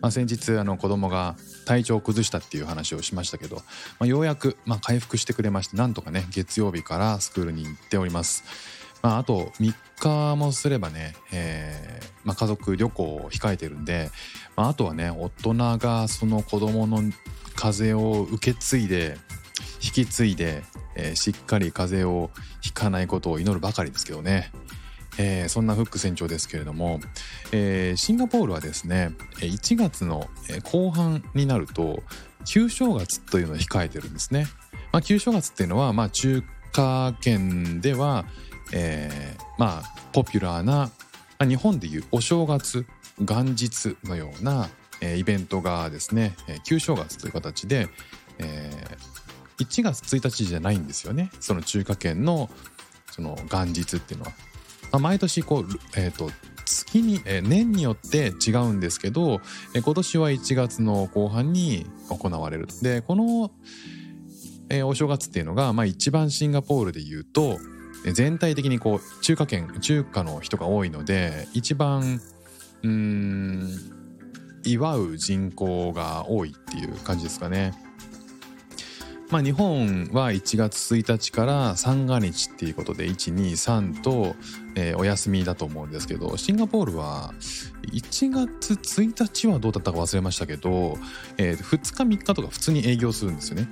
まあ、先日あの子供が体調を崩したっていう話をしましたけど、まあ、ようやくま回復してくれましてなんとかね月曜日からスクールに行っております。まあ、あと3日もすればね、えーまあ、家族旅行を控えてるんで、まあ、あとはね大人がその子供の風邪を受け継いで引き継いで、えーしっかり風邪をひかないことを祈るばかりですけどね。えーそんなフック船長ですけれども、えーシンガポールはですね1月の後半になると旧正月というのを控えてるんですね。まあ、旧正月っていうのは、まあ、中華圏では、えーまあポピュラーな日本でいうお正月元日のような、イベントがですね、旧正月という形で、えー1月1日じゃないんですよねその中華圏のその元日っていうのは。まあ、毎年こう、えー、と月に、えー年によって違うんですけど、えー今年は1月の後半に行われる。でこの、えーお正月っていうのが、まあ、一番シンガポールで言うと全体的にこう中華圏中華の人が多いので一番うん祝う人口が多いっていう感じですかね。まあ、日本は1月1日から三が日っていうことで123と、えーお休みだと思うんですけどシンガポールは1月1日はどうだったか忘れましたけど、えー2日3日とか普通に営業するんですよね。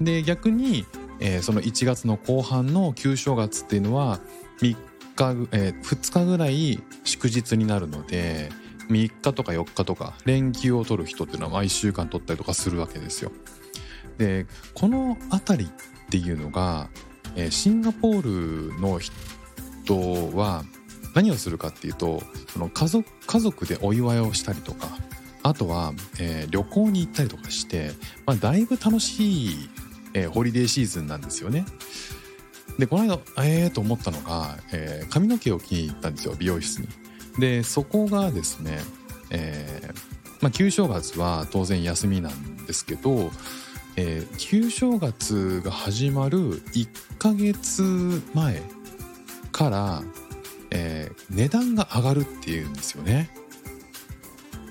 で逆に、えーその1月の後半の旧正月っていうのは3日、えー2日ぐらい祝日になるので3日とか4日とか連休を取る人っていうのはまあ1週間取ったりとかするわけですよ。でこの辺りっていうのが、えーシンガポールの人は何をするかっていうとその家族家族でお祝いをしたりとかあとは、えー旅行に行ったりとかして、まあ、だいぶ楽しい、えーホリデーシーズンなんですよね。でこの間ええー、と思ったのが、えー髪の毛を切りに行ったんですよ美容室に。でそこがですね、えーまあ、旧正月は当然休みなんですけど、えー旧正月が始まる1ヶ月前から、えー値段が上がるっていうんですよね。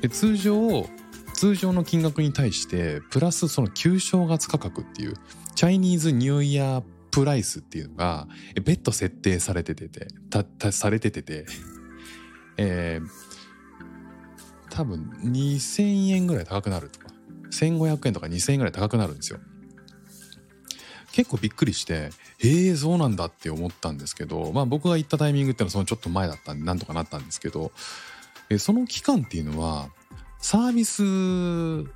で通常通常の金額に対してプラスその旧正月価格っていうチャイニーズニューイヤープライスっていうのがえ別途設定されてててたたされててて、えー多分2,000円ぐらい高くなると1,500円とか2,000円ぐらい高くなるんですよ。結構びっくりしてえー、そうなんだって思ったんですけどまあ僕が行ったタイミングっていうのはそのちょっと前だったんでなんとかなったんですけどえその期間っていうのはサービス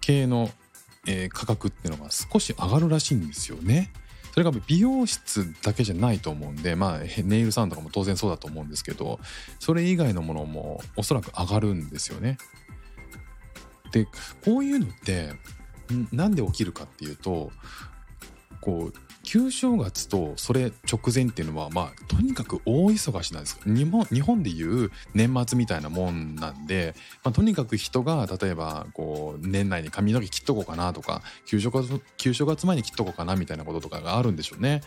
系の、え価格っていうのが少し上がるらしいんですよね。それが美容室だけじゃないと思うんでまあネイルサロンとかも当然そうだと思うんですけどそれ以外のものもおそらく上がるんですよね。でこういうのってんなんで起きるかっていうとこう旧正月とそれ直前っていうのはまあとにかく大忙しなんです日本日本でいう年末みたいなもんなんで、まあ、とにかく人が例えばこう年内に髪の毛切っとこうかなとか旧正月旧正月前に切っとこうかなみたいなこととかがあるんでしょうね。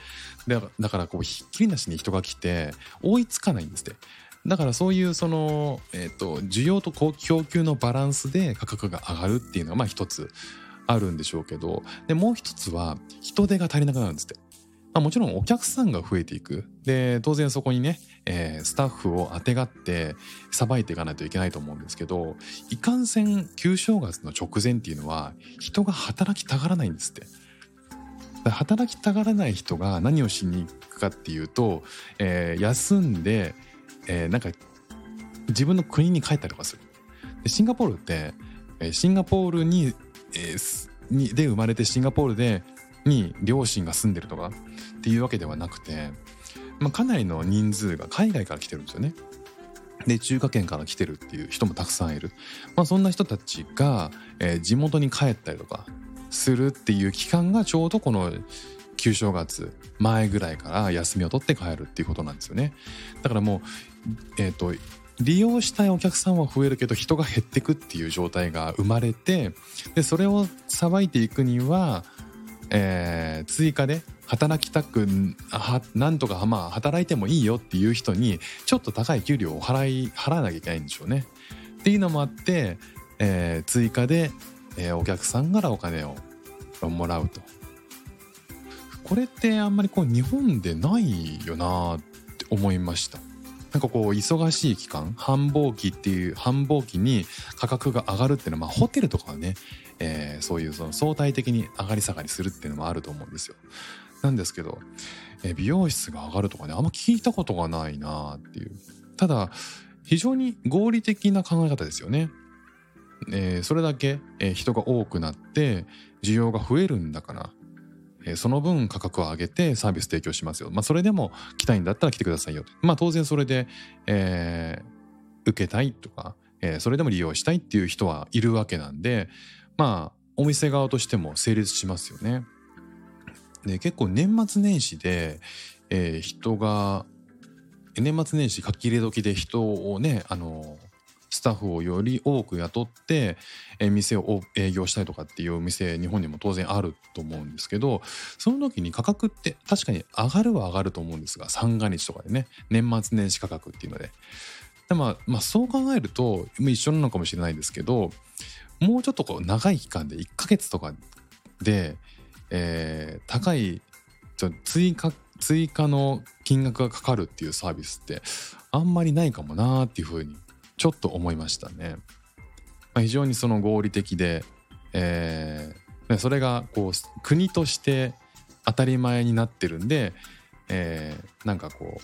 だからだからこうひっきりなしに人が来て追いつかないんですって。だからそういうその、えー、と需要と供給のバランスで価格が上がるっていうのがまあ一つあるんでしょうけどでもう一つは人手が足りなくなるんですって。まあ、もちろんお客さんが増えていくで当然そこにね、えースタッフをあてがってさばいていかないといけないと思うんですけどいかんせん旧正月の直前っていうのは人が働きたがらないんですって。働きたがらない人が何をしに行くかっていうと、えー休んで、えーなんか自分の国に帰ったりとかする。でシンガポールって、えーシンガポールに,、えーにで生まれてシンガポールでに両親が住んでるとかっていうわけではなくて、まあ、かなりの人数が海外から来てるんですよね。で中華圏から来てるっていう人もたくさんいる、まあ、そんな人たちが、えー、地元に帰ったりとかするっていう期間がちょうどこの旧正月前ぐらいから休みを取って帰るっていうことなんですよねだからもうえっ、ー、と利用したいお客さんは増えるけど人が減ってくっていう状態が生まれてでそれをさばいていくには、えー、追加で働きたくはなんとかまあ働いてもいいよっていう人にちょっと高い給料を払い払わなきゃいけないんでしょうね。っていうのもあって、えー、追加で、えー、お客さんからお金をもらうと。これってあんまりこう日本でないよなって思いました。なんかこう忙しい期間繁忙期っていう繁忙期に価格が上がるっていうのは、まあ、ホテルとかはね、えー、そういうその相対的に上がり下がりするっていうのもあると思うんですよ。なんですけど、えー、美容室が上がるとかねあんま聞いたことがないなっていう。ただ非常に合理的な考え方ですよね。えー、それだけ、え、人が多くなって需要が増えるんだからえその分価格を上げてサービス提供しますよ。まあ、それでも来たいんだったら来てくださいよ。まあ、当然それで、えー、受けたいとか、えー、それでも利用したいっていう人はいるわけなんで、まあ、お店側としても成立しますよね。で、結構年末年始で、えー、人が、年末年始書き入れ時で人をね、あのスタッフをより多く雇って、え店を営業したりとかっていうお店日本にも当然あると思うんですけどその時に価格って確かに上がるは上がると思うんですが三が日とかでね年末年始価格っていうので。でまあ、まあそう考えると一緒なのかもしれないですけどもうちょっとこう長い期間で1ヶ月とかで、えー、高い追加追加の金額がかかるっていうサービスってあんまりないかもなーっていうふうにちょっと思いましたね。まあ、非常にその合理的で、えー、それがこう国として当たり前になってるんで、えー、なんかこ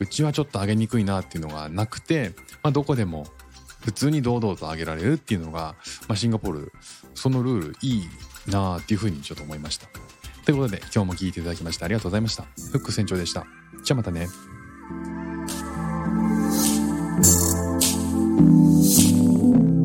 ううちはちょっと上げにくいなっていうのがなくて、まあ、どこでも普通に堂々と上げられるっていうのが、まあ、シンガポールそのルールいいなっていうふうにちょっと思いました。ということで今日も聞いていただきましてありがとうございました。フック船長でした。じゃあまたね。thank you